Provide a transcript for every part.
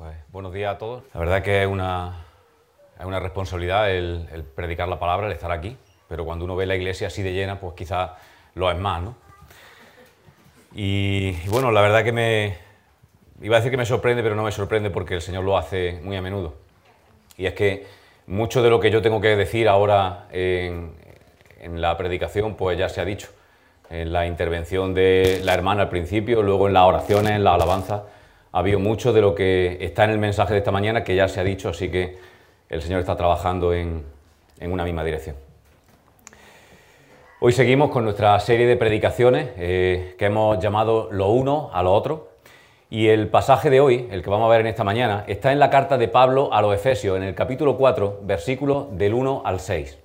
Pues, buenos días a todos. La verdad que es una, es una responsabilidad el, el, predicar la palabra, el estar aquí, pero cuando uno ve la iglesia así de llena, pues quizás lo es más, ¿no? Y, y, bueno, la verdad que me... Iba a decir que me sorprende, pero no me sorprende porque el Señor lo hace muy a menudo. Y es que mucho de lo que yo tengo que decir ahora en, en la predicación, pues ya se ha dicho. En la intervención de la hermana al principio, luego en las oraciones, en la alabanza, ha habido mucho de lo que está en el mensaje de esta mañana que ya se ha dicho, así que el Señor está trabajando en, en una misma dirección. Hoy seguimos con nuestra serie de predicaciones eh, que hemos llamado lo uno a lo otro. Y el pasaje de hoy, el que vamos a ver en esta mañana, está en la carta de Pablo a los Efesios, en el capítulo 4, versículos del 1 al 6.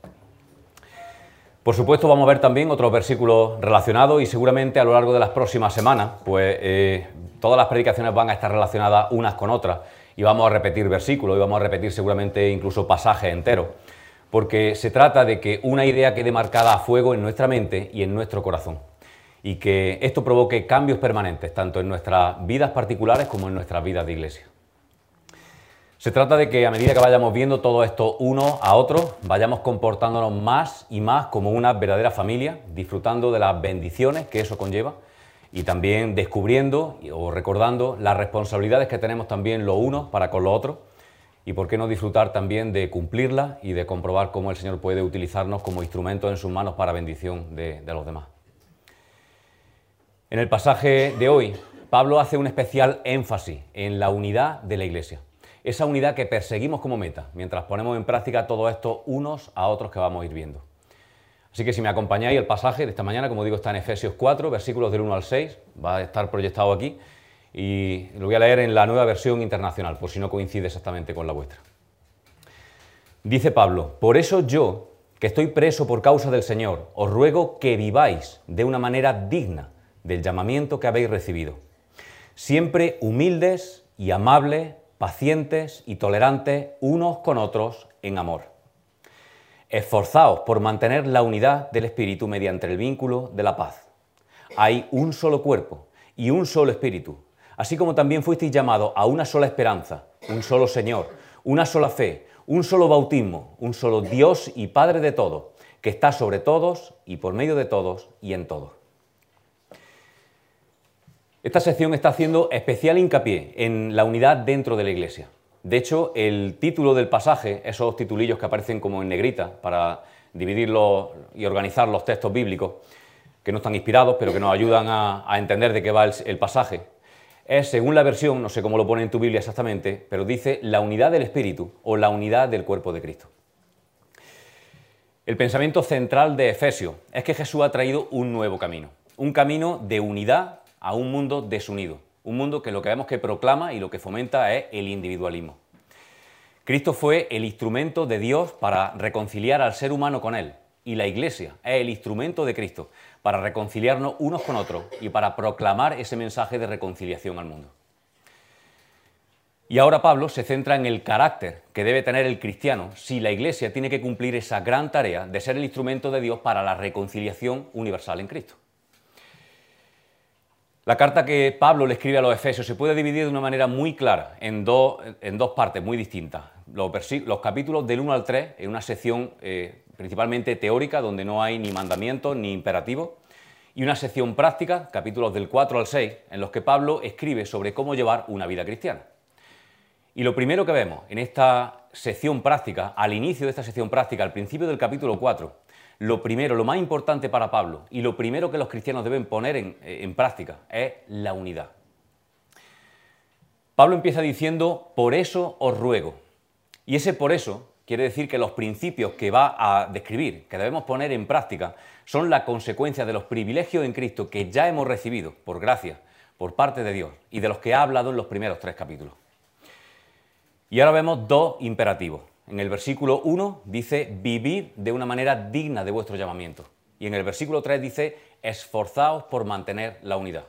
Por supuesto, vamos a ver también otros versículos relacionados y seguramente a lo largo de las próximas semanas, pues eh, todas las predicaciones van a estar relacionadas unas con otras y vamos a repetir versículos y vamos a repetir seguramente incluso pasajes enteros, porque se trata de que una idea quede marcada a fuego en nuestra mente y en nuestro corazón y que esto provoque cambios permanentes, tanto en nuestras vidas particulares como en nuestras vidas de iglesia. Se trata de que a medida que vayamos viendo todo esto uno a otro, vayamos comportándonos más y más como una verdadera familia, disfrutando de las bendiciones que eso conlleva y también descubriendo o recordando las responsabilidades que tenemos también lo uno para con lo otro y por qué no disfrutar también de cumplirlas y de comprobar cómo el Señor puede utilizarnos como instrumentos en sus manos para bendición de los demás. En el pasaje de hoy, Pablo hace un especial énfasis en la unidad de la Iglesia esa unidad que perseguimos como meta, mientras ponemos en práctica todo esto unos a otros que vamos a ir viendo. Así que si me acompañáis, el pasaje de esta mañana, como digo, está en Efesios 4, versículos del 1 al 6, va a estar proyectado aquí, y lo voy a leer en la nueva versión internacional, por si no coincide exactamente con la vuestra. Dice Pablo, por eso yo, que estoy preso por causa del Señor, os ruego que viváis de una manera digna del llamamiento que habéis recibido, siempre humildes y amables, pacientes y tolerantes unos con otros en amor. Esforzaos por mantener la unidad del Espíritu mediante el vínculo de la paz. Hay un solo cuerpo y un solo Espíritu, así como también fuisteis llamados a una sola esperanza, un solo Señor, una sola fe, un solo bautismo, un solo Dios y Padre de todos, que está sobre todos y por medio de todos y en todos. Esta sección está haciendo especial hincapié en la unidad dentro de la Iglesia. De hecho, el título del pasaje, esos titulillos que aparecen como en negrita para dividirlos y organizar los textos bíblicos, que no están inspirados, pero que nos ayudan a, entender de qué va el, el pasaje, es, según la versión, no sé cómo lo pone en tu Biblia exactamente, pero dice la unidad del Espíritu o la unidad del cuerpo de Cristo. El pensamiento central de Efesio es que Jesús ha traído un nuevo camino, un camino de unidad a un mundo desunido, un mundo que lo que vemos que proclama y lo que fomenta es el individualismo. Cristo fue el instrumento de Dios para reconciliar al ser humano con Él, y la Iglesia es el instrumento de Cristo para reconciliarnos unos con otros y para proclamar ese mensaje de reconciliación al mundo. Y ahora Pablo se centra en el carácter que debe tener el cristiano si la Iglesia tiene que cumplir esa gran tarea de ser el instrumento de Dios para la reconciliación universal en Cristo. La carta que Pablo le escribe a los Efesios se puede dividir de una manera muy clara en, dos, partes muy distintas. Los, los, capítulos del 1 al 3 en una sección eh, principalmente teórica donde no hay ni mandamientos ni imperativos y una sección práctica, capítulos del 4 al 6, en los que Pablo escribe sobre cómo llevar una vida cristiana. Y lo primero que vemos en esta sección práctica, al inicio de esta sección práctica, al principio del capítulo 4, lo primero, lo más importante para Pablo y lo primero que los cristianos deben poner en, en, práctica es la unidad. Pablo empieza diciendo, por eso os ruego. Y ese por eso quiere decir que los principios que va a describir, que debemos poner en práctica, son la consecuencia de los privilegios en Cristo que ya hemos recibido por gracia, por parte de Dios, y de los que ha hablado en los primeros tres capítulos. Y ahora vemos dos imperativos. En el versículo 1 dice, vivid de una manera digna de vuestro llamamiento. Y en el versículo 3 dice, esforzaos por mantener la unidad.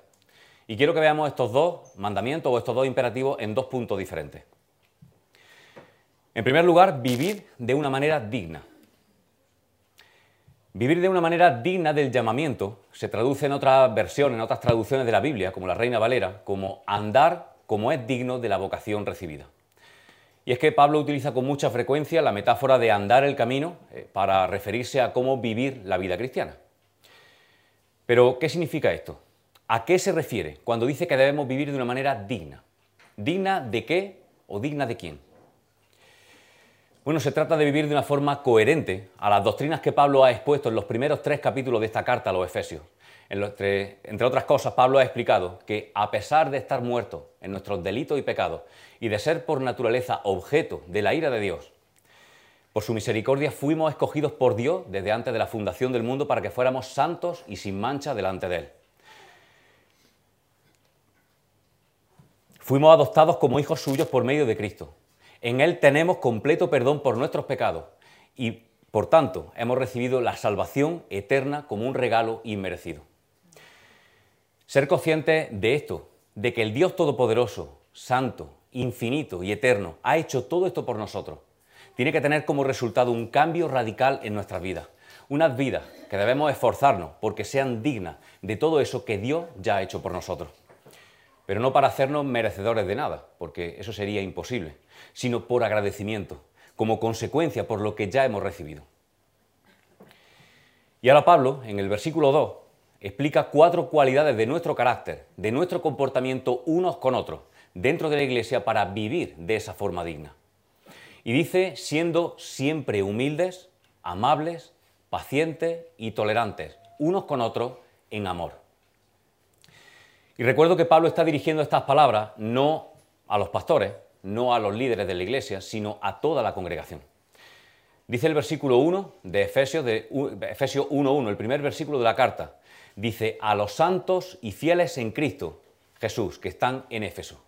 Y quiero que veamos estos dos mandamientos o estos dos imperativos en dos puntos diferentes. En primer lugar, vivir de una manera digna. Vivir de una manera digna del llamamiento se traduce en otras versiones, en otras traducciones de la Biblia, como la Reina Valera, como andar como es digno de la vocación recibida. Y es que Pablo utiliza con mucha frecuencia la metáfora de andar el camino eh, para referirse a cómo vivir la vida cristiana. Pero, ¿qué significa esto? ¿A qué se refiere cuando dice que debemos vivir de una manera digna? ¿Digna de qué o digna de quién? Bueno, se trata de vivir de una forma coherente a las doctrinas que Pablo ha expuesto en los primeros tres capítulos de esta carta a los Efesios. Entre, otras cosas, Pablo ha explicado que a pesar de estar muertos en nuestros delitos y pecados y de ser por naturaleza objeto de la ira de Dios, por su misericordia fuimos escogidos por Dios desde antes de la fundación del mundo para que fuéramos santos y sin mancha delante de Él. Fuimos adoptados como hijos suyos por medio de Cristo. En Él tenemos completo perdón por nuestros pecados y, por tanto, hemos recibido la salvación eterna como un regalo inmerecido. Ser consciente de esto, de que el Dios Todopoderoso, Santo, Infinito y Eterno ha hecho todo esto por nosotros, tiene que tener como resultado un cambio radical en nuestras vidas. Unas vidas que debemos esforzarnos porque sean dignas de todo eso que Dios ya ha hecho por nosotros pero no para hacernos merecedores de nada, porque eso sería imposible, sino por agradecimiento, como consecuencia por lo que ya hemos recibido. Y ahora Pablo, en el versículo 2, explica cuatro cualidades de nuestro carácter, de nuestro comportamiento unos con otros, dentro de la iglesia para vivir de esa forma digna. Y dice, siendo siempre humildes, amables, pacientes y tolerantes, unos con otros en amor. Y recuerdo que Pablo está dirigiendo estas palabras no a los pastores, no a los líderes de la iglesia, sino a toda la congregación. Dice el versículo 1 de Efesios, de Efesios 1.1, el primer versículo de la carta. Dice, a los santos y fieles en Cristo Jesús, que están en Éfeso.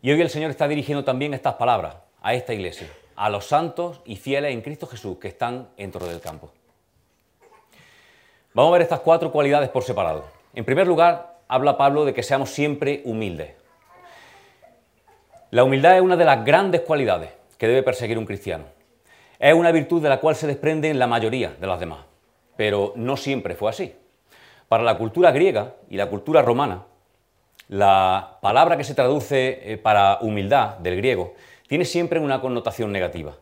Y hoy el Señor está dirigiendo también estas palabras a esta iglesia, a los santos y fieles en Cristo Jesús, que están dentro del campo. Vamos a ver estas cuatro cualidades por separado. En primer lugar, habla Pablo de que seamos siempre humildes. La humildad es una de las grandes cualidades que debe perseguir un cristiano. Es una virtud de la cual se desprenden la mayoría de las demás, pero no siempre fue así. Para la cultura griega y la cultura romana, la palabra que se traduce eh, para humildad del griego tiene siempre una connotación negativa.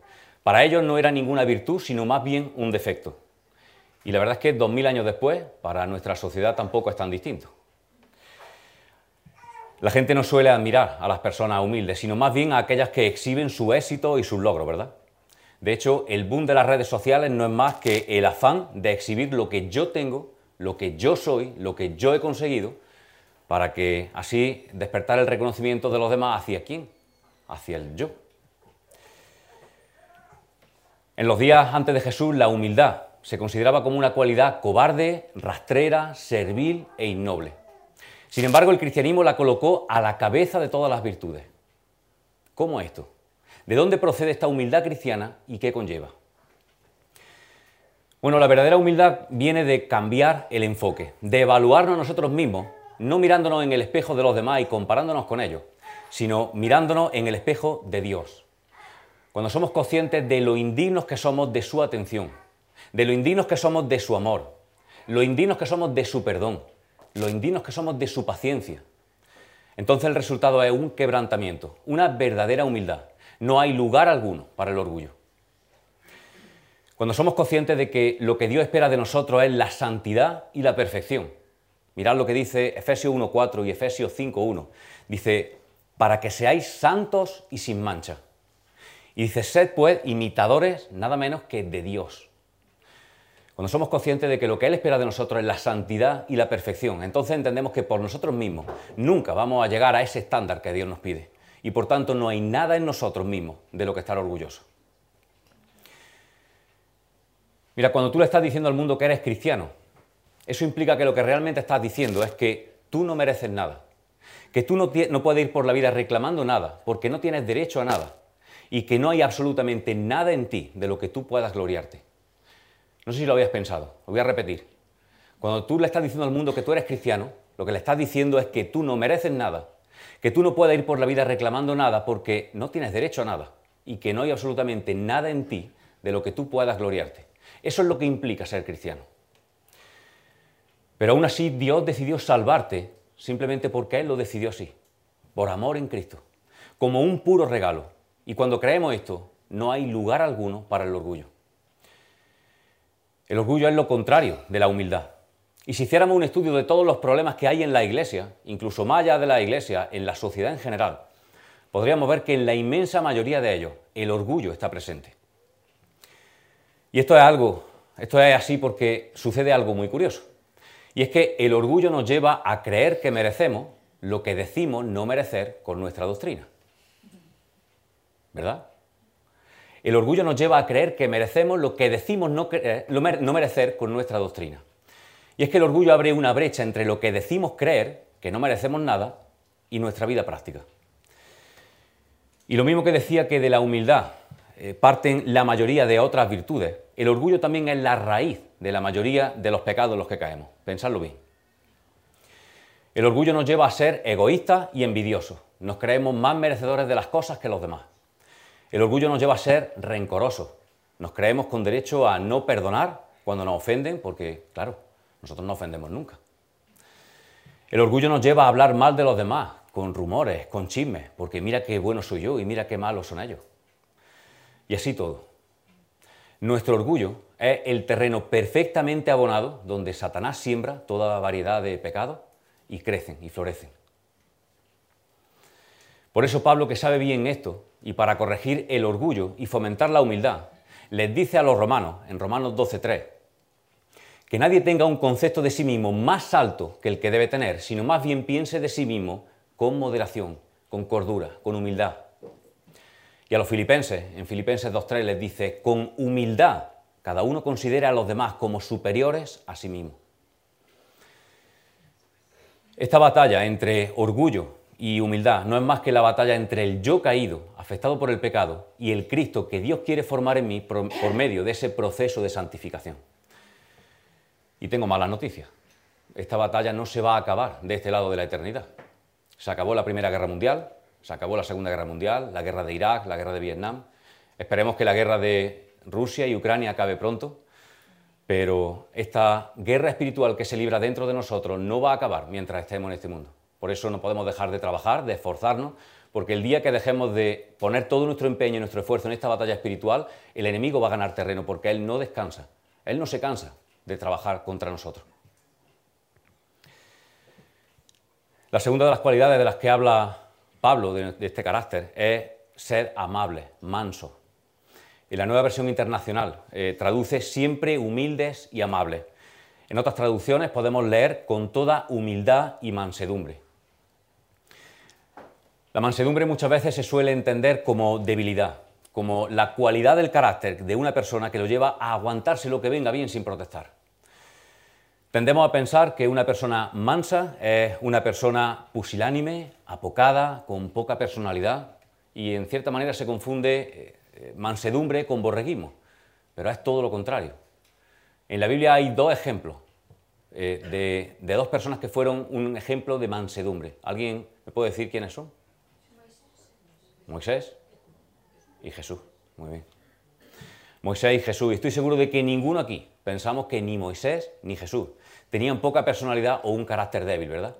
Para ellos no era ninguna virtud, sino más bien un defecto. Y la verdad es que dos mil años después, para nuestra sociedad tampoco es tan distinto. La gente no suele admirar a las personas humildes, sino más bien a aquellas que exhiben su éxito y sus logros, ¿verdad? De hecho, el boom de las redes sociales no es más que el afán de exhibir lo que yo tengo, lo que yo soy, lo que yo he conseguido, para que así despertar el reconocimiento de los demás hacia quién, hacia el yo. En los días antes de Jesús, la humildad se consideraba como una cualidad cobarde, rastrera, servil e innoble. Sin embargo, el cristianismo la colocó a la cabeza de todas las virtudes. ¿Cómo esto? ¿De dónde procede esta humildad cristiana y qué conlleva? Bueno, la verdadera humildad viene de cambiar el enfoque, de evaluarnos nosotros mismos, no mirándonos en el espejo de los demás y comparándonos con ellos, sino mirándonos en el espejo de Dios. Cuando somos conscientes de lo indignos que somos de su atención, de lo indignos que somos de su amor, lo indignos que somos de su perdón, lo indignos que somos de su paciencia. Entonces el resultado es un quebrantamiento, una verdadera humildad. No hay lugar alguno para el orgullo. Cuando somos conscientes de que lo que Dios espera de nosotros es la santidad y la perfección. Mirad lo que dice Efesios 1.4 y Efesios 5.1. Dice, para que seáis santos y sin mancha. Y dice, sed pues imitadores nada menos que de Dios. Cuando somos conscientes de que lo que Él espera de nosotros es la santidad y la perfección, entonces entendemos que por nosotros mismos nunca vamos a llegar a ese estándar que Dios nos pide. Y por tanto no hay nada en nosotros mismos de lo que estar orgulloso. Mira, cuando tú le estás diciendo al mundo que eres cristiano, eso implica que lo que realmente estás diciendo es que tú no mereces nada, que tú no, no puedes ir por la vida reclamando nada, porque no tienes derecho a nada, y que no hay absolutamente nada en ti de lo que tú puedas gloriarte. No sé si lo habías pensado, lo voy a repetir. Cuando tú le estás diciendo al mundo que tú eres cristiano, lo que le estás diciendo es que tú no mereces nada, que tú no puedes ir por la vida reclamando nada porque no tienes derecho a nada y que no hay absolutamente nada en ti de lo que tú puedas gloriarte. Eso es lo que implica ser cristiano. Pero aún así Dios decidió salvarte simplemente porque Él lo decidió así. por amor en Cristo, como un puro regalo. Y cuando creemos esto, no hay lugar alguno para el orgullo. El orgullo es lo contrario de la humildad. Y si hiciéramos un estudio de todos los problemas que hay en la iglesia, incluso más allá de la iglesia, en la sociedad en general, podríamos ver que en la inmensa mayoría de ellos el orgullo está presente. Y esto es algo, esto es así porque sucede algo muy curioso. Y es que el orgullo nos lleva a creer que merecemos lo que decimos no merecer con nuestra doctrina. ¿Verdad? El orgullo nos lleva a creer que merecemos lo que decimos no, no merecer con nuestra doctrina. Y es que el orgullo abre una brecha entre lo que decimos creer, que no merecemos nada, y nuestra vida práctica. Y lo mismo que decía que de la humildad eh, parten la mayoría de otras virtudes, el orgullo también es la raíz de la mayoría de los pecados en los que caemos. Pensadlo bien. El orgullo nos lleva a ser egoístas y envidiosos. Nos creemos más merecedores de las cosas que los demás. El orgullo nos lleva a ser rencorosos. Nos creemos con derecho a no perdonar cuando nos ofenden, porque, claro, nosotros no ofendemos nunca. El orgullo nos lleva a hablar mal de los demás, con rumores, con chismes, porque mira qué bueno soy yo y mira qué malos son ellos. Y así todo. Nuestro orgullo es el terreno perfectamente abonado donde Satanás siembra toda variedad de pecados y crecen y florecen. Por eso Pablo, que sabe bien esto, y para corregir el orgullo y fomentar la humildad, les dice a los romanos, en Romanos 12.3, que nadie tenga un concepto de sí mismo más alto que el que debe tener, sino más bien piense de sí mismo con moderación, con cordura, con humildad. Y a los filipenses, en Filipenses 2.3 les dice, con humildad, cada uno considera a los demás como superiores a sí mismo. Esta batalla entre orgullo y humildad no es más que la batalla entre el yo caído, afectado por el pecado, y el Cristo que Dios quiere formar en mí por, medio de ese proceso de santificación. Y tengo malas noticias. Esta batalla no se va a acabar de este lado de la eternidad. Se acabó la Primera Guerra Mundial, se acabó la Segunda Guerra Mundial, la guerra de Irak, la guerra de Vietnam. Esperemos que la guerra de Rusia y Ucrania acabe pronto pero esta guerra espiritual que se libra dentro de nosotros no va a acabar mientras estemos en este mundo. Por eso no podemos dejar de trabajar, de esforzarnos, porque el día que dejemos de poner todo nuestro empeño y nuestro esfuerzo en esta batalla espiritual, el enemigo va a ganar terreno porque él no descansa, él no se cansa de trabajar contra nosotros. La segunda de las cualidades de las que habla Pablo de, este carácter es ser amable, manso, y la nueva versión internacional eh, traduce siempre humildes y amables. En otras traducciones podemos leer con toda humildad y mansedumbre. La mansedumbre muchas veces se suele entender como debilidad, como la cualidad del carácter de una persona que lo lleva a aguantarse lo que venga bien sin protestar. Tendemos a pensar que una persona mansa es una persona pusilánime, apocada, con poca personalidad y en cierta manera se confunde eh, eh, mansedumbre con borreguismo, pero es todo lo contrario. En la Biblia hay dos ejemplos eh, de, dos personas que fueron un ejemplo de mansedumbre. ¿Alguien me puede decir quiénes son? Moisés y Jesús. Muy bien. Moisés y Jesús. Y estoy seguro de que ninguno aquí pensamos que ni Moisés ni Jesús tenían poca personalidad o un carácter débil, ¿verdad?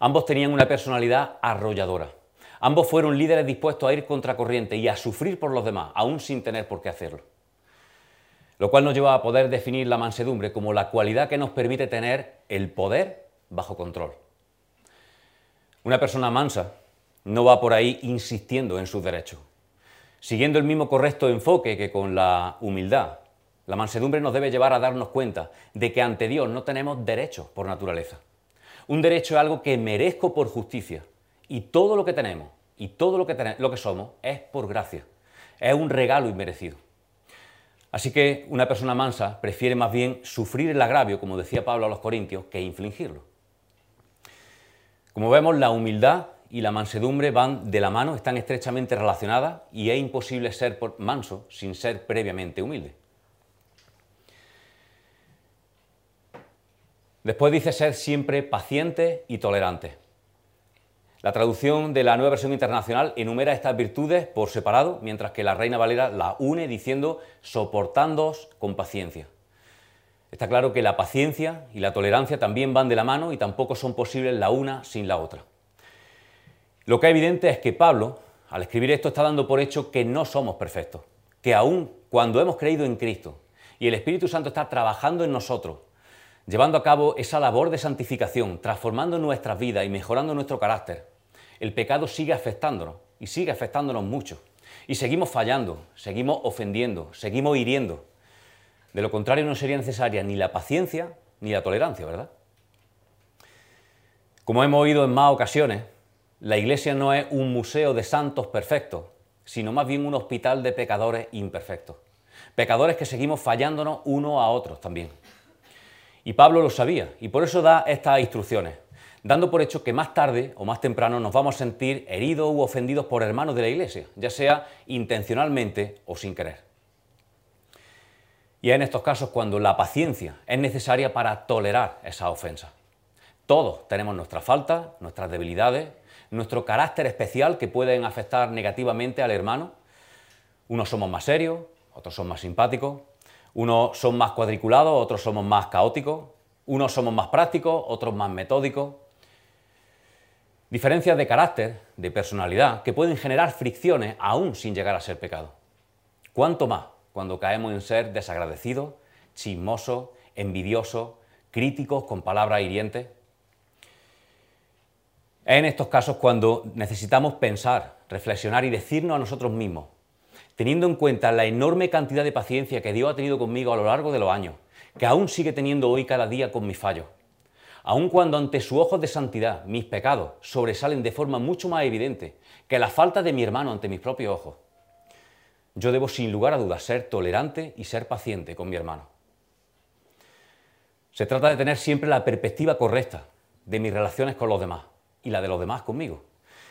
Ambos tenían una personalidad arrolladora. Ambos fueron líderes dispuestos a ir contracorriente y a sufrir por los demás, aún sin tener por qué hacerlo. Lo cual nos lleva a poder definir la mansedumbre como la cualidad que nos permite tener el poder bajo control. Una persona mansa no va por ahí insistiendo en sus derechos, siguiendo el mismo correcto enfoque que con la humildad. La mansedumbre nos debe llevar a darnos cuenta de que ante Dios no tenemos derechos por naturaleza. Un derecho es algo que merezco por justicia, y todo lo que tenemos y todo lo que, lo que somos es por gracia. Es un regalo inmerecido. Así que una persona mansa prefiere más bien sufrir el agravio, como decía Pablo a los Corintios, que infligirlo. Como vemos, la humildad y la mansedumbre van de la mano, están estrechamente relacionadas y es imposible ser manso sin ser previamente humilde. Después dice ser siempre paciente y tolerante. La traducción de la nueva versión internacional enumera estas virtudes por separado, mientras que la Reina Valera la une diciendo soportándoos con paciencia. Está claro que la paciencia y la tolerancia también van de la mano y tampoco son posibles la una sin la otra. Lo que es evidente es que Pablo, al escribir esto, está dando por hecho que no somos perfectos, que aún cuando hemos creído en Cristo y el Espíritu Santo está trabajando en nosotros, llevando a cabo esa labor de santificación, transformando nuestras vidas y mejorando nuestro carácter, el pecado sigue afectándonos y sigue afectándonos mucho. Y seguimos fallando, seguimos ofendiendo, seguimos hiriendo. De lo contrario no sería necesaria ni la paciencia ni la tolerancia, ¿verdad? Como hemos oído en más ocasiones, la Iglesia no es un museo de santos perfectos, sino más bien un hospital de pecadores imperfectos. Pecadores que seguimos fallándonos unos a otros también. Y Pablo lo sabía, y por eso da estas instrucciones, dando por hecho que más tarde o más temprano nos vamos a sentir heridos u ofendidos por hermanos de la Iglesia, ya sea intencionalmente o sin querer. Y es en estos casos cuando la paciencia es necesaria para tolerar esa ofensa. Todos tenemos nuestras faltas, nuestras debilidades, nuestro carácter especial que pueden afectar negativamente al hermano. Unos somos más serios, otros son más simpáticos, unos son más cuadriculados, otros somos más caóticos, unos somos más prácticos, otros más metódicos. Diferencias de carácter, de personalidad, que pueden generar fricciones aún sin llegar a ser pecado. ¿Cuánto más cuando caemos en ser desagradecidos, chismosos, envidiosos, críticos con palabras hirientes? Es en estos casos cuando necesitamos pensar, reflexionar y decirnos a nosotros mismos, teniendo en cuenta la enorme cantidad de paciencia que Dios ha tenido conmigo a lo largo de los años, que aún sigue teniendo hoy cada día con mis fallos, aun cuando ante sus ojos de santidad mis pecados sobresalen de forma mucho más evidente que la falta de mi hermano ante mis propios ojos, yo debo sin lugar a dudas ser tolerante y ser paciente con mi hermano. Se trata de tener siempre la perspectiva correcta de mis relaciones con los demás y la de los demás conmigo.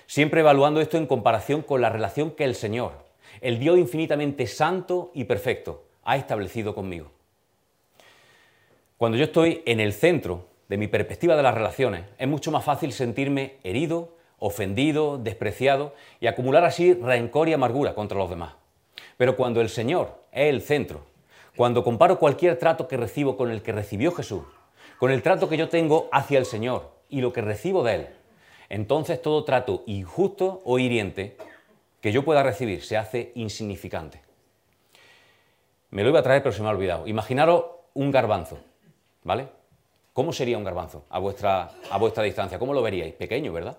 Siempre evaluando esto en comparación con la relación que el Señor, el Dios infinitamente santo y perfecto, ha establecido conmigo. Cuando yo estoy en el centro de mi perspectiva de las relaciones, es mucho más fácil sentirme herido, ofendido, despreciado y acumular así rencor y amargura contra los demás. Pero cuando el Señor es el centro, cuando comparo cualquier trato que recibo con el que recibió Jesús, con el trato que yo tengo hacia el Señor y lo que recibo de Él, entonces todo trato injusto o hiriente que yo pueda recibir se hace insignificante. Me lo iba a traer, pero se me ha olvidado. Imaginaros un garbanzo, ¿vale? ¿Cómo sería un garbanzo a vuestra, a vuestra distancia? ¿Cómo lo veríais? Pequeño, ¿verdad?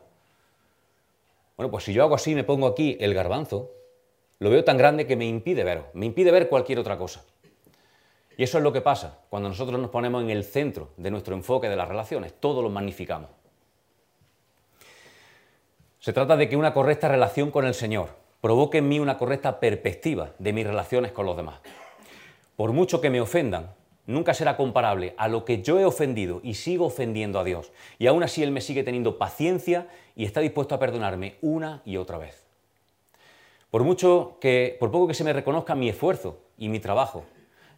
Bueno, pues si yo hago así, me pongo aquí el garbanzo, lo veo tan grande que me impide verlo, me impide ver cualquier otra cosa. Y eso es lo que pasa cuando nosotros nos ponemos en el centro de nuestro enfoque de las relaciones, todo lo magnificamos. Se trata de que una correcta relación con el Señor provoque en mí una correcta perspectiva de mis relaciones con los demás. Por mucho que me ofendan, nunca será comparable a lo que yo he ofendido y sigo ofendiendo a Dios. Y aún así Él me sigue teniendo paciencia y está dispuesto a perdonarme una y otra vez. Por mucho que, por poco que se me reconozca mi esfuerzo y mi trabajo,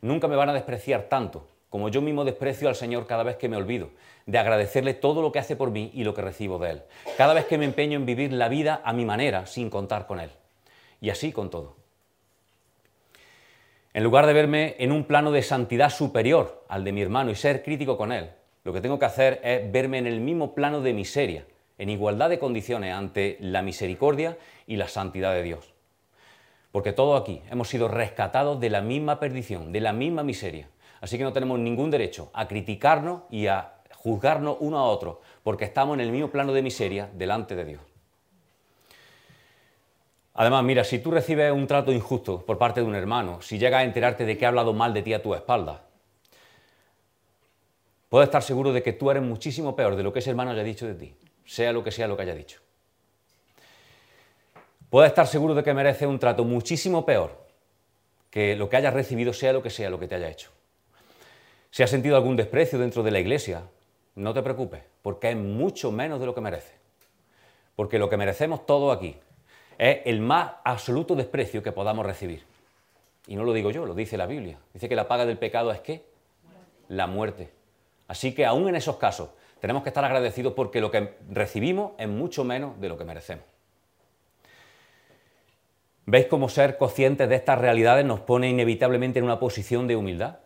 nunca me van a despreciar tanto como yo mismo desprecio al Señor cada vez que me olvido de agradecerle todo lo que hace por mí y lo que recibo de Él. Cada vez que me empeño en vivir la vida a mi manera sin contar con Él. Y así con todo. En lugar de verme en un plano de santidad superior al de mi hermano y ser crítico con Él, lo que tengo que hacer es verme en el mismo plano de miseria, en igualdad de condiciones ante la misericordia y la santidad de Dios. Porque todos aquí hemos sido rescatados de la misma perdición, de la misma miseria. Así que no tenemos ningún derecho a criticarnos y a juzgarnos uno a otro, porque estamos en el mismo plano de miseria delante de Dios. Además, mira, si tú recibes un trato injusto por parte de un hermano, si llegas a enterarte de que ha hablado mal de ti a tu espalda, puedes estar seguro de que tú eres muchísimo peor de lo que ese hermano haya dicho de ti, sea lo que sea lo que haya dicho. Puedes estar seguro de que mereces un trato muchísimo peor que lo que hayas recibido, sea lo que sea lo que te haya hecho. Si has sentido algún desprecio dentro de la iglesia, no te preocupes, porque es mucho menos de lo que merece. Porque lo que merecemos todos aquí es el más absoluto desprecio que podamos recibir. Y no lo digo yo, lo dice la Biblia. Dice que la paga del pecado es qué? La muerte. Así que aún en esos casos tenemos que estar agradecidos porque lo que recibimos es mucho menos de lo que merecemos. ¿Veis cómo ser conscientes de estas realidades nos pone inevitablemente en una posición de humildad?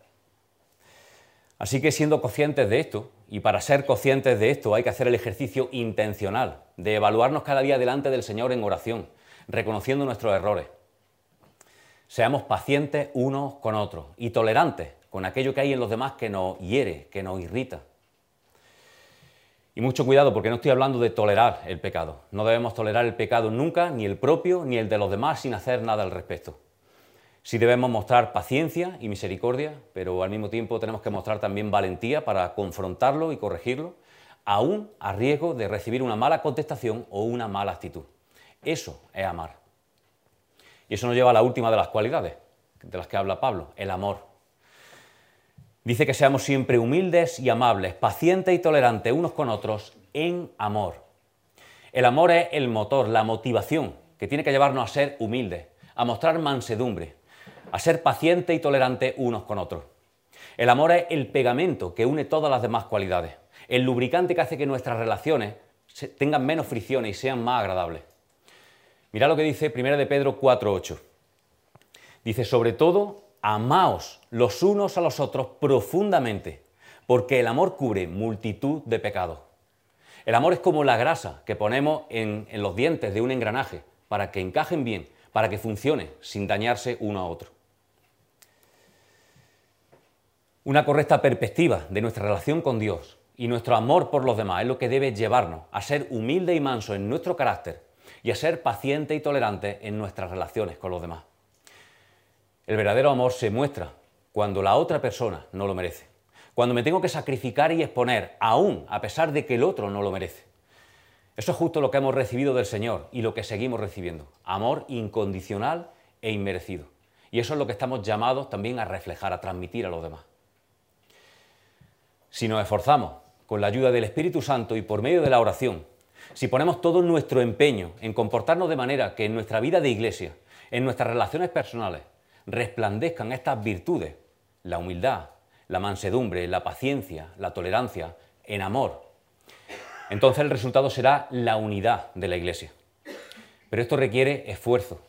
Así que siendo conscientes de esto, y para ser conscientes de esto hay que hacer el ejercicio intencional de evaluarnos cada día delante del Señor en oración, reconociendo nuestros errores. Seamos pacientes unos con otros y tolerantes con aquello que hay en los demás que nos hiere, que nos irrita. Y mucho cuidado porque no estoy hablando de tolerar el pecado. No debemos tolerar el pecado nunca, ni el propio ni el de los demás, sin hacer nada al respecto. Sí debemos mostrar paciencia y misericordia, pero al mismo tiempo tenemos que mostrar también valentía para confrontarlo y corregirlo, aún a riesgo de recibir una mala contestación o una mala actitud. Eso es amar. Y eso nos lleva a la última de las cualidades de las que habla Pablo, el amor. Dice que seamos siempre humildes y amables, pacientes y tolerantes unos con otros en amor. El amor es el motor, la motivación que tiene que llevarnos a ser humildes, a mostrar mansedumbre, a ser pacientes y tolerantes unos con otros. El amor es el pegamento que une todas las demás cualidades, el lubricante que hace que nuestras relaciones tengan menos fricciones y sean más agradables. Mira lo que dice 1 de Pedro 4.8. Dice, sobre todo, amaos los unos a los otros profundamente, porque el amor cubre multitud de pecados. El amor es como la grasa que ponemos en los dientes de un engranaje para que encajen bien, para que funcione sin dañarse uno a otro. Una correcta perspectiva de nuestra relación con Dios y nuestro amor por los demás es lo que debe llevarnos a ser humilde y manso en nuestro carácter y a ser paciente y tolerante en nuestras relaciones con los demás. El verdadero amor se muestra cuando la otra persona no lo merece, cuando me tengo que sacrificar y exponer, aún a pesar de que el otro no lo merece. Eso es justo lo que hemos recibido del Señor y lo que seguimos recibiendo, amor incondicional e inmerecido. Y eso es lo que estamos llamados también a reflejar, a transmitir a los demás. Si nos esforzamos con la ayuda del Espíritu Santo y por medio de la oración, si ponemos todo nuestro empeño en comportarnos de manera que en nuestra vida de iglesia, en nuestras relaciones personales, resplandezcan estas virtudes, la humildad, la mansedumbre, la paciencia, la tolerancia, en amor, entonces el resultado será la unidad de la iglesia. Pero esto requiere esfuerzo,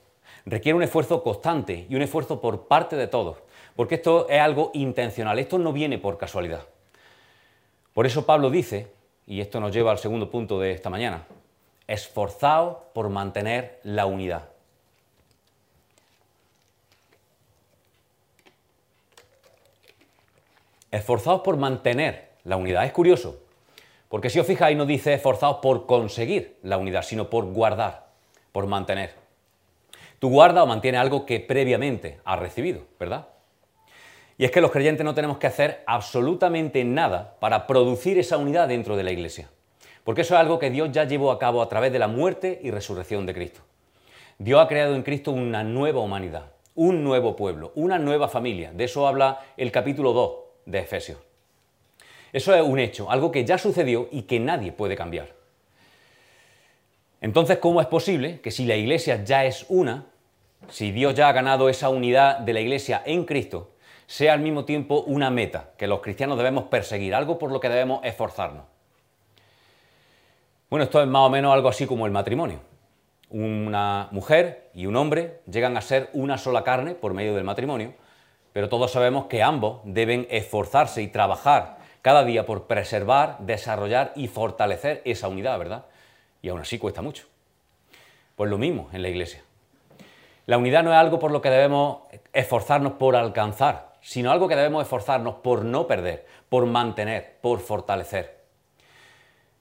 requiere un esfuerzo constante y un esfuerzo por parte de todos, porque esto es algo intencional, esto no viene por casualidad. Por eso Pablo dice, y esto nos lleva al segundo punto de esta mañana, esforzaos por mantener la unidad. Esforzaos por mantener la unidad. Es curioso, porque si os fijáis no dice esforzaos por conseguir la unidad, sino por guardar, por mantener. Tú guarda o mantiene algo que previamente has recibido, ¿verdad? Y es que los creyentes no tenemos que hacer absolutamente nada para producir esa unidad dentro de la iglesia. Porque eso es algo que Dios ya llevó a cabo a través de la muerte y resurrección de Cristo. Dios ha creado en Cristo una nueva humanidad, un nuevo pueblo, una nueva familia. De eso habla el capítulo 2 de Efesios. Eso es un hecho, algo que ya sucedió y que nadie puede cambiar. Entonces, ¿cómo es posible que si la iglesia ya es una, si Dios ya ha ganado esa unidad de la iglesia en Cristo, sea al mismo tiempo una meta que los cristianos debemos perseguir, algo por lo que debemos esforzarnos. Bueno, esto es más o menos algo así como el matrimonio. Una mujer y un hombre llegan a ser una sola carne por medio del matrimonio, pero todos sabemos que ambos deben esforzarse y trabajar cada día por preservar, desarrollar y fortalecer esa unidad, ¿verdad? Y aún así cuesta mucho. Pues lo mismo en la iglesia. La unidad no es algo por lo que debemos esforzarnos por alcanzar, sino algo que debemos esforzarnos por no perder, por mantener, por fortalecer.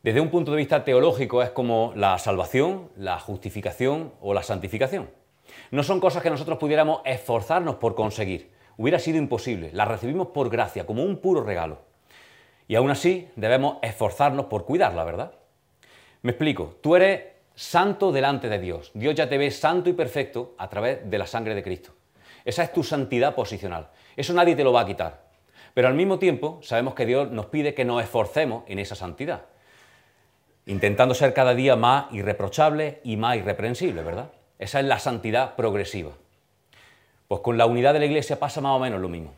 Desde un punto de vista teológico es como la salvación, la justificación o la santificación. No son cosas que nosotros pudiéramos esforzarnos por conseguir. Hubiera sido imposible. Las recibimos por gracia, como un puro regalo. Y aún así debemos esforzarnos por cuidarla, ¿verdad? Me explico. Tú eres santo delante de Dios. Dios ya te ve santo y perfecto a través de la sangre de Cristo. Esa es tu santidad posicional. Eso nadie te lo va a quitar. Pero al mismo tiempo sabemos que Dios nos pide que nos esforcemos en esa santidad, intentando ser cada día más irreprochable y más irreprensible, ¿verdad? Esa es la santidad progresiva. Pues con la unidad de la Iglesia pasa más o menos lo mismo.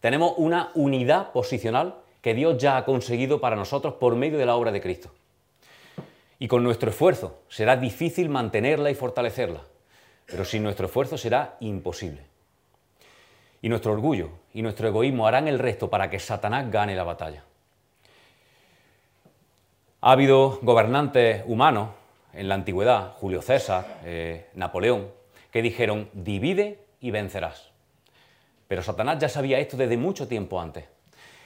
Tenemos una unidad posicional que Dios ya ha conseguido para nosotros por medio de la obra de Cristo. Y con nuestro esfuerzo será difícil mantenerla y fortalecerla, pero sin nuestro esfuerzo será imposible. Y nuestro orgullo y nuestro egoísmo harán el resto para que Satanás gane la batalla. Ha habido gobernantes humanos en la antigüedad, Julio César, eh, Napoleón, que dijeron, divide y vencerás. Pero Satanás ya sabía esto desde mucho tiempo antes.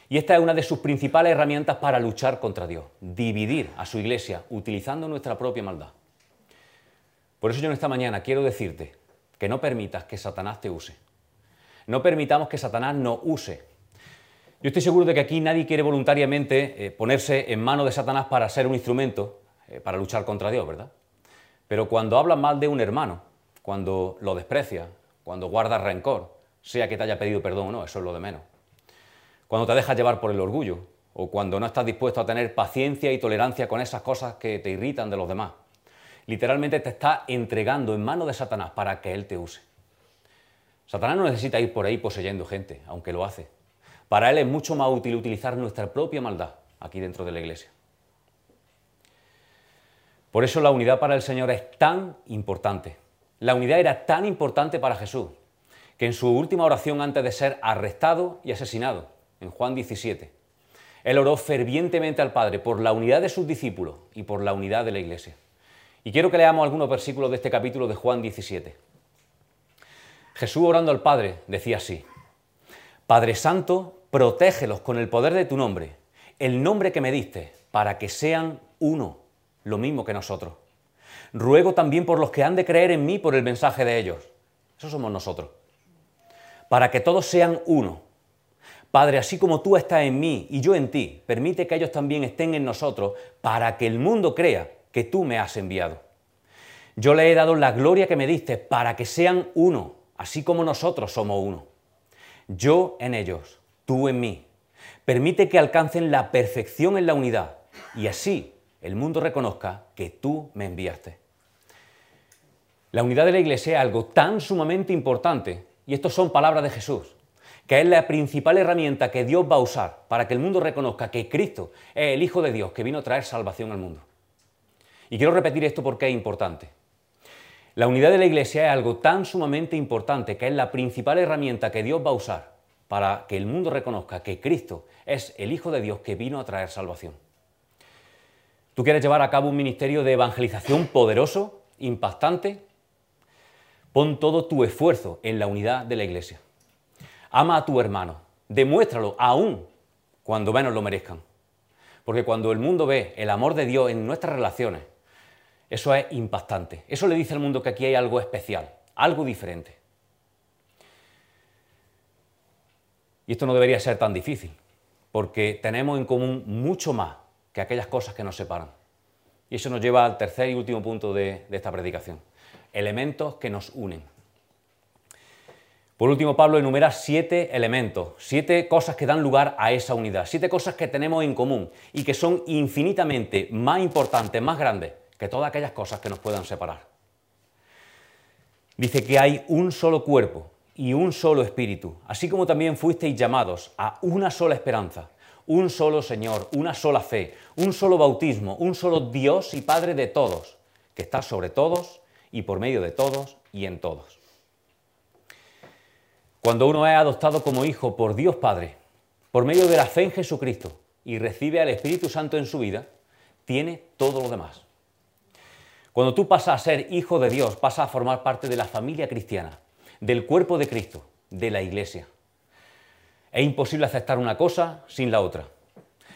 Y esta es una de sus principales herramientas para luchar contra Dios, dividir a su iglesia utilizando nuestra propia maldad. Por eso yo en esta mañana quiero decirte que no permitas que Satanás te use. No permitamos que Satanás nos use. Yo estoy seguro de que aquí nadie quiere voluntariamente eh, ponerse en manos de Satanás para ser un instrumento eh, para luchar contra Dios, ¿verdad? Pero cuando hablas mal de un hermano, cuando lo desprecias, cuando guardas rencor, sea que te haya pedido perdón o no, eso es lo de menos. Cuando te dejas llevar por el orgullo, o cuando no estás dispuesto a tener paciencia y tolerancia con esas cosas que te irritan de los demás. Literalmente te está entregando en manos de Satanás para que él te use. Satanás no necesita ir por ahí poseyendo gente, aunque lo hace. Para él es mucho más útil utilizar nuestra propia maldad aquí dentro de la iglesia. Por eso la unidad para el Señor es tan importante. La unidad era tan importante para Jesús que en su última oración antes de ser arrestado y asesinado, en Juan 17, él oró fervientemente al Padre por la unidad de sus discípulos y por la unidad de la iglesia. Y quiero que leamos algunos versículos de este capítulo de Juan 17. Jesús orando al Padre decía así, Padre Santo, protégelos con el poder de tu nombre, el nombre que me diste, para que sean uno, lo mismo que nosotros. Ruego también por los que han de creer en mí por el mensaje de ellos. Eso somos nosotros para que todos sean uno. Padre, así como tú estás en mí y yo en ti, permite que ellos también estén en nosotros para que el mundo crea que tú me has enviado. Yo le he dado la gloria que me diste para que sean uno, así como nosotros somos uno. Yo en ellos, tú en mí. Permite que alcancen la perfección en la unidad y así el mundo reconozca que tú me enviaste. La unidad de la iglesia es algo tan sumamente importante y estas son palabras de Jesús, que es la principal herramienta que Dios va a usar para que el mundo reconozca que Cristo es el Hijo de Dios que vino a traer salvación al mundo. Y quiero repetir esto porque es importante. La unidad de la Iglesia es algo tan sumamente importante que es la principal herramienta que Dios va a usar para que el mundo reconozca que Cristo es el Hijo de Dios que vino a traer salvación. ¿Tú quieres llevar a cabo un ministerio de evangelización poderoso, impactante? Pon todo tu esfuerzo en la unidad de la iglesia. Ama a tu hermano. Demuéstralo aún cuando menos lo merezcan. Porque cuando el mundo ve el amor de Dios en nuestras relaciones, eso es impactante. Eso le dice al mundo que aquí hay algo especial, algo diferente. Y esto no debería ser tan difícil, porque tenemos en común mucho más que aquellas cosas que nos separan. Y eso nos lleva al tercer y último punto de, de esta predicación elementos que nos unen. Por último, Pablo enumera siete elementos, siete cosas que dan lugar a esa unidad, siete cosas que tenemos en común y que son infinitamente más importantes, más grandes que todas aquellas cosas que nos puedan separar. Dice que hay un solo cuerpo y un solo espíritu, así como también fuisteis llamados a una sola esperanza, un solo Señor, una sola fe, un solo bautismo, un solo Dios y Padre de todos, que está sobre todos y por medio de todos y en todos. Cuando uno es adoptado como hijo por Dios Padre, por medio de la fe en Jesucristo y recibe al Espíritu Santo en su vida, tiene todo lo demás. Cuando tú pasas a ser hijo de Dios, pasas a formar parte de la familia cristiana, del cuerpo de Cristo, de la iglesia. Es imposible aceptar una cosa sin la otra.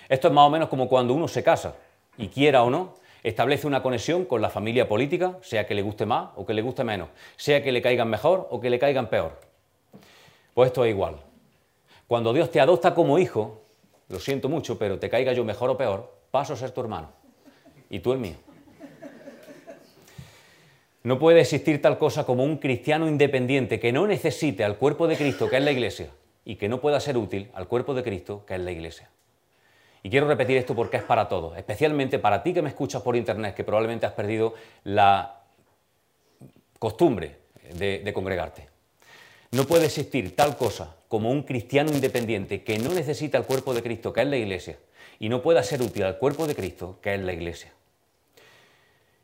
Esto es más o menos como cuando uno se casa, y quiera o no, establece una conexión con la familia política, sea que le guste más o que le guste menos, sea que le caigan mejor o que le caigan peor. Pues esto es igual. Cuando Dios te adopta como hijo, lo siento mucho, pero te caiga yo mejor o peor, paso a ser tu hermano y tú el mío. No puede existir tal cosa como un cristiano independiente que no necesite al cuerpo de Cristo, que es la iglesia, y que no pueda ser útil al cuerpo de Cristo, que es la iglesia. Y quiero repetir esto porque es para todos, especialmente para ti que me escuchas por internet, que probablemente has perdido la costumbre de, congregarte. No puede existir tal cosa como un cristiano independiente que no necesita el cuerpo de Cristo, que es la iglesia, y no pueda ser útil al cuerpo de Cristo, que es la iglesia.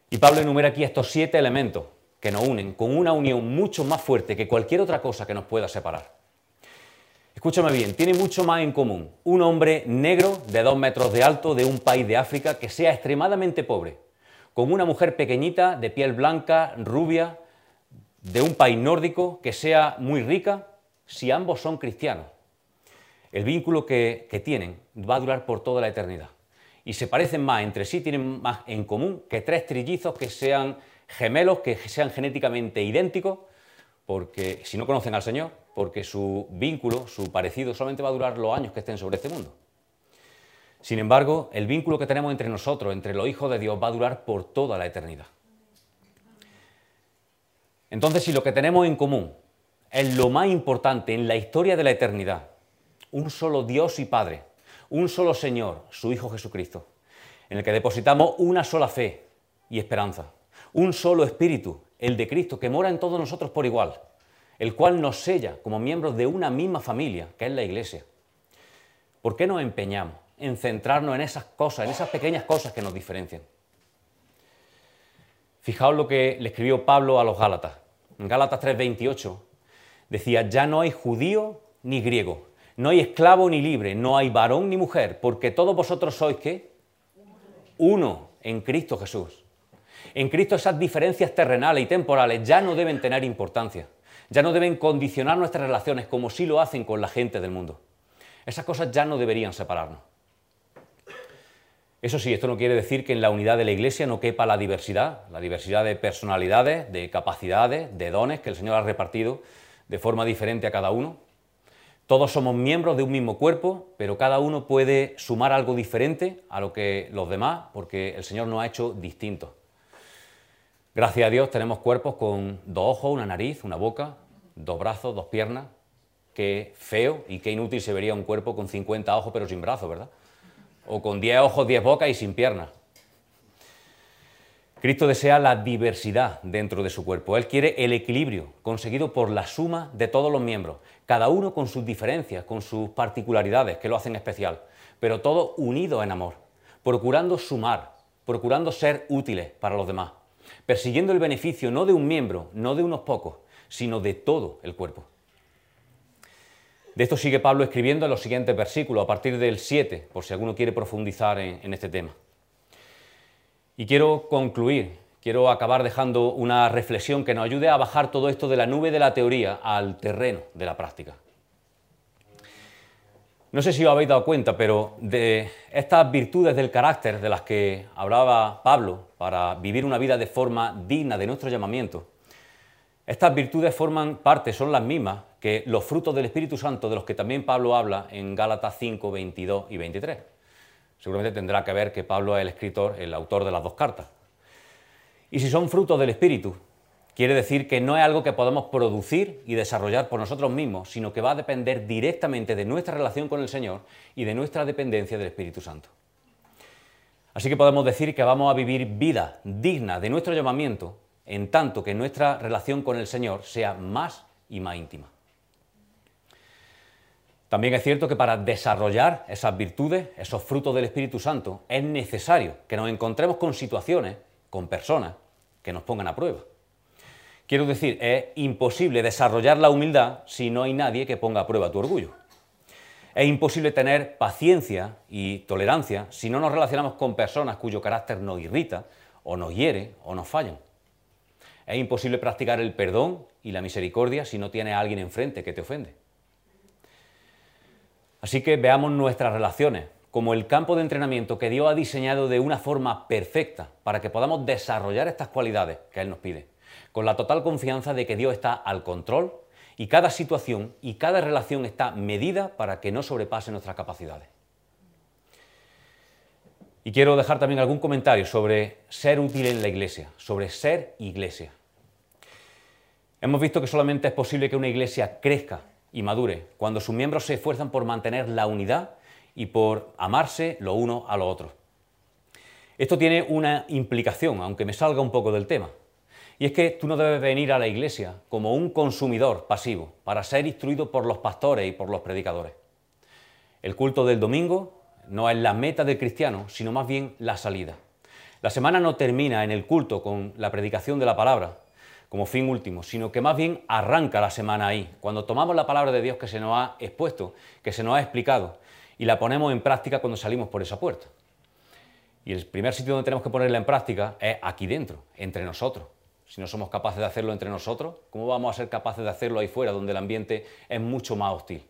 Y Pablo enumera aquí estos siete elementos que nos unen con una unión mucho más fuerte que cualquier otra cosa que nos pueda separar. Escúchame bien, tiene mucho más en común un hombre negro de dos metros de alto de un país de África que sea extremadamente pobre, con una mujer pequeñita, de piel blanca, rubia, de un país nórdico que sea muy rica, si ambos son cristianos. El vínculo que, que tienen va a durar por toda la eternidad. Y se parecen más entre sí, tienen más en común que tres trillizos que sean gemelos, que sean genéticamente idénticos, porque si no conocen al Señor, porque su vínculo, su parecido, solamente va a durar los años que estén sobre este mundo. Sin embargo, el vínculo que tenemos entre nosotros, entre los hijos de Dios, va a durar por toda la eternidad. Entonces, si lo que tenemos en común es lo más importante en la historia de la eternidad, un solo Dios y Padre, un solo Señor, su Hijo Jesucristo, en el que depositamos una sola fe y esperanza, un solo Espíritu, el de Cristo, que mora en todos nosotros por igual, el cual nos sella como miembros de una misma familia, que es la Iglesia. ¿Por qué nos empeñamos en centrarnos en esas cosas, en esas pequeñas cosas que nos diferencian? Fijaos lo que le escribió Pablo a los Gálatas. En Gálatas 3:28 decía, ya no hay judío ni griego, no hay esclavo ni libre, no hay varón ni mujer, porque todos vosotros sois qué? Uno en Cristo Jesús. En Cristo esas diferencias terrenales y temporales ya no deben tener importancia ya no deben condicionar nuestras relaciones como sí lo hacen con la gente del mundo. Esas cosas ya no deberían separarnos. Eso sí, esto no quiere decir que en la unidad de la Iglesia no quepa la diversidad, la diversidad de personalidades, de capacidades, de dones que el Señor ha repartido de forma diferente a cada uno. Todos somos miembros de un mismo cuerpo, pero cada uno puede sumar algo diferente a lo que los demás, porque el Señor nos ha hecho distintos. Gracias a Dios tenemos cuerpos con dos ojos, una nariz, una boca, dos brazos, dos piernas. Qué feo y qué inútil se vería un cuerpo con 50 ojos pero sin brazos, ¿verdad? O con 10 ojos, 10 bocas y sin piernas. Cristo desea la diversidad dentro de su cuerpo. Él quiere el equilibrio conseguido por la suma de todos los miembros, cada uno con sus diferencias, con sus particularidades que lo hacen especial, pero todo unido en amor, procurando sumar, procurando ser útiles para los demás persiguiendo el beneficio no de un miembro, no de unos pocos, sino de todo el cuerpo. De esto sigue Pablo escribiendo en los siguientes versículos, a partir del 7, por si alguno quiere profundizar en, este tema. Y quiero concluir, quiero acabar dejando una reflexión que nos ayude a bajar todo esto de la nube de la teoría al terreno de la práctica. No sé si os habéis dado cuenta, pero de estas virtudes del carácter de las que hablaba Pablo para vivir una vida de forma digna de nuestro llamamiento, estas virtudes forman parte, son las mismas que los frutos del Espíritu Santo de los que también Pablo habla en Gálatas 5, 22 y 23. Seguramente tendrá que ver que Pablo es el escritor, el autor de las dos cartas. Y si son frutos del Espíritu, Quiere decir que no es algo que podamos producir y desarrollar por nosotros mismos, sino que va a depender directamente de nuestra relación con el Señor y de nuestra dependencia del Espíritu Santo. Así que podemos decir que vamos a vivir vida digna de nuestro llamamiento en tanto que nuestra relación con el Señor sea más y más íntima. También es cierto que para desarrollar esas virtudes, esos frutos del Espíritu Santo, es necesario que nos encontremos con situaciones, con personas que nos pongan a prueba. Quiero decir, es imposible desarrollar la humildad si no hay nadie que ponga a prueba tu orgullo. Es imposible tener paciencia y tolerancia si no nos relacionamos con personas cuyo carácter nos irrita, o nos hiere, o nos fallan. Es imposible practicar el perdón y la misericordia si no tienes a alguien enfrente que te ofende. Así que veamos nuestras relaciones como el campo de entrenamiento que Dios ha diseñado de una forma perfecta para que podamos desarrollar estas cualidades que Él nos pide con la total confianza de que Dios está al control y cada situación y cada relación está medida para que no sobrepase nuestras capacidades. Y quiero dejar también algún comentario sobre ser útil en la iglesia, sobre ser iglesia. Hemos visto que solamente es posible que una iglesia crezca y madure cuando sus miembros se esfuerzan por mantener la unidad y por amarse lo uno a lo otro. Esto tiene una implicación, aunque me salga un poco del tema. Y es que tú no debes venir a la iglesia como un consumidor pasivo para ser instruido por los pastores y por los predicadores. El culto del domingo no es la meta del cristiano, sino más bien la salida. La semana no termina en el culto con la predicación de la palabra, como fin último, sino que más bien arranca la semana ahí, cuando tomamos la palabra de Dios que se nos ha expuesto, que se nos ha explicado, y la ponemos en práctica cuando salimos por esa puerta. Y el primer sitio donde tenemos que ponerla en práctica es aquí dentro, entre nosotros. Si no somos capaces de hacerlo entre nosotros, ¿cómo vamos a ser capaces de hacerlo ahí fuera, donde el ambiente es mucho más hostil?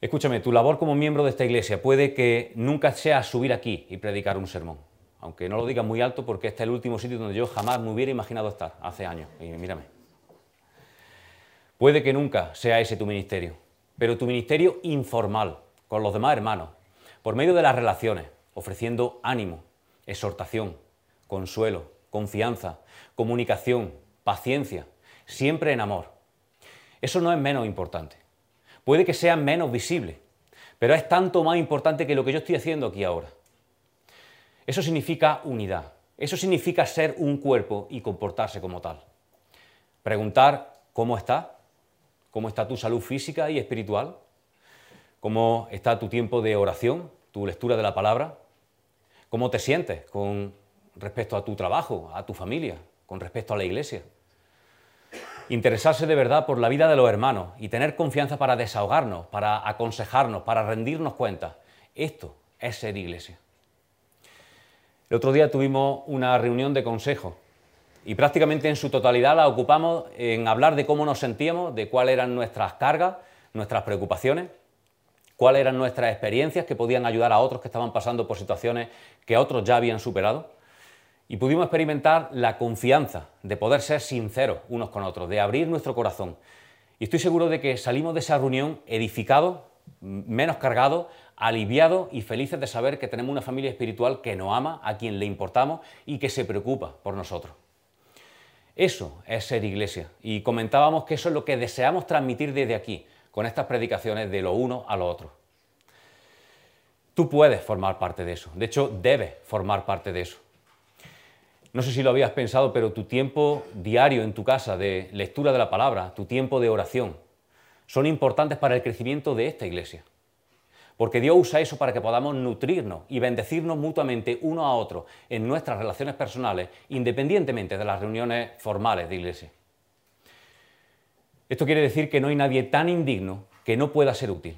Escúchame, tu labor como miembro de esta iglesia puede que nunca sea subir aquí y predicar un sermón aunque no lo diga muy alto porque este es el último sitio donde yo jamás me hubiera imaginado estar, hace años, y mírame. Puede que nunca sea ese tu ministerio, pero tu ministerio informal, con los demás hermanos, por medio de las relaciones, ofreciendo ánimo, exhortación, consuelo, confianza, comunicación, paciencia, siempre en amor. Eso no es menos importante. Puede que sea menos visible, pero es tanto más importante que lo que yo estoy haciendo aquí ahora. Eso significa unidad. Eso significa ser un cuerpo y comportarse como tal. Preguntar cómo está, cómo está tu salud física y espiritual, cómo está tu tiempo de oración, tu lectura de la palabra, cómo te sientes con respecto a tu trabajo, a tu familia, con respecto a la iglesia. Interesarse de verdad por la vida de los hermanos y tener confianza para desahogarnos, para aconsejarnos, para rendirnos cuenta. Esto es ser iglesia. El otro día tuvimos una reunión de consejo y prácticamente en su totalidad la ocupamos en hablar de cómo nos sentíamos, de cuáles eran nuestras cargas, nuestras preocupaciones, cuáles eran nuestras experiencias que podían ayudar a otros que estaban pasando por situaciones que otros ya habían superado. Y pudimos experimentar la confianza de poder ser sinceros unos con otros, de abrir nuestro corazón. Y estoy seguro de que salimos de esa reunión edificados, menos cargados, aliviados y felices de saber que tenemos una familia espiritual que nos ama, a quien le importamos y que se preocupa por nosotros. Eso es ser iglesia. Y comentábamos que eso es lo que deseamos transmitir desde aquí, con estas predicaciones de lo uno a lo otro. Tú puedes formar parte de eso. De hecho, debes formar parte de eso. No sé si lo habías pensado, pero tu tiempo diario en tu casa de lectura de la palabra, tu tiempo de oración, son importantes para el crecimiento de esta iglesia. Porque Dios usa eso para que podamos nutrirnos y bendecirnos mutuamente uno a otro en nuestras relaciones personales, independientemente de las reuniones formales de iglesia. Esto quiere decir que no hay nadie tan indigno que no pueda ser útil.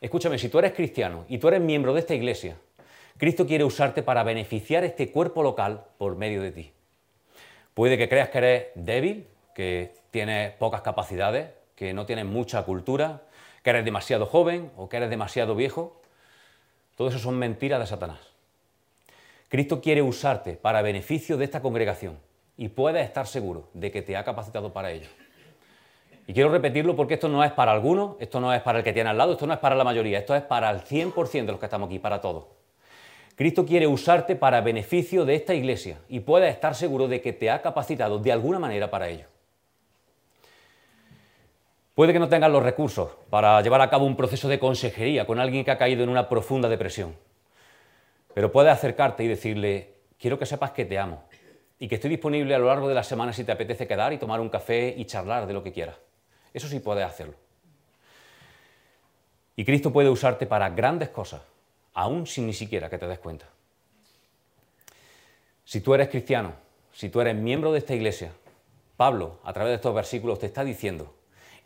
Escúchame, si tú eres cristiano y tú eres miembro de esta iglesia, Cristo quiere usarte para beneficiar este cuerpo local por medio de ti. Puede que creas que eres débil, que tienes pocas capacidades, que no tienes mucha cultura, que eres demasiado joven o que eres demasiado viejo. Todo eso son mentiras de Satanás. Cristo quiere usarte para beneficio de esta congregación y puedes estar seguro de que te ha capacitado para ello. Y quiero repetirlo porque esto no es para algunos, esto no es para el que tiene al lado, esto no es para la mayoría, esto es para el 100% de los que estamos aquí, para todos. Cristo quiere usarte para beneficio de esta iglesia y puedes estar seguro de que te ha capacitado de alguna manera para ello. Puede que no tengas los recursos para llevar a cabo un proceso de consejería con alguien que ha caído en una profunda depresión, pero puedes acercarte y decirle, quiero que sepas que te amo y que estoy disponible a lo largo de la semana si te apetece quedar y tomar un café y charlar de lo que quieras. Eso sí puedes hacerlo. Y Cristo puede usarte para grandes cosas, aún sin ni siquiera que te des cuenta. Si tú eres cristiano, si tú eres miembro de esta iglesia, Pablo, a través de estos versículos, te está diciendo,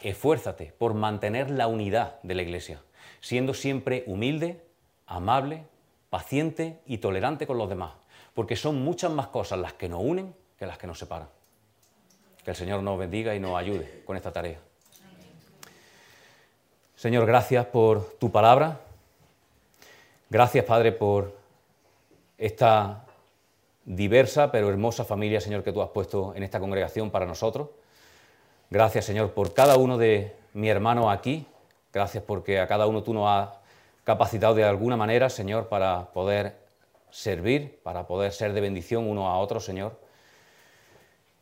esfuérzate por mantener la unidad de la Iglesia, siendo siempre humilde, amable, paciente y tolerante con los demás, porque son muchas más cosas las que nos unen que las que nos separan. Que el Señor nos bendiga y nos ayude con esta tarea. Señor, gracias por tu palabra. Gracias, Padre, por esta diversa pero hermosa familia, Señor, que tú has puesto en esta congregación para nosotros. Gracias, Señor, por cada uno de mi hermano aquí. Gracias porque a cada uno tú nos has capacitado de alguna manera, Señor, para poder servir, para poder ser de bendición uno a otro, Señor.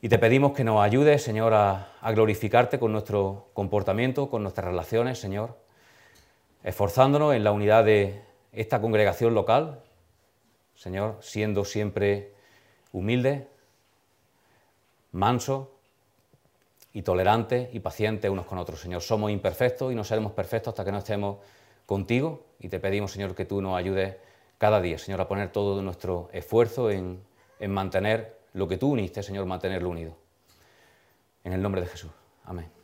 Y te pedimos que nos ayudes, Señor, a, a, glorificarte con nuestro comportamiento, con nuestras relaciones, Señor, esforzándonos en la unidad de esta congregación local, Señor, siendo siempre humilde, manso, y tolerantes y pacientes unos con otros, Señor. Somos imperfectos y no seremos perfectos hasta que no estemos contigo y te pedimos, Señor, que tú nos ayudes cada día, Señor, a poner todo nuestro esfuerzo en, en mantener lo que tú uniste, Señor, mantenerlo unido. En el nombre de Jesús. Amén.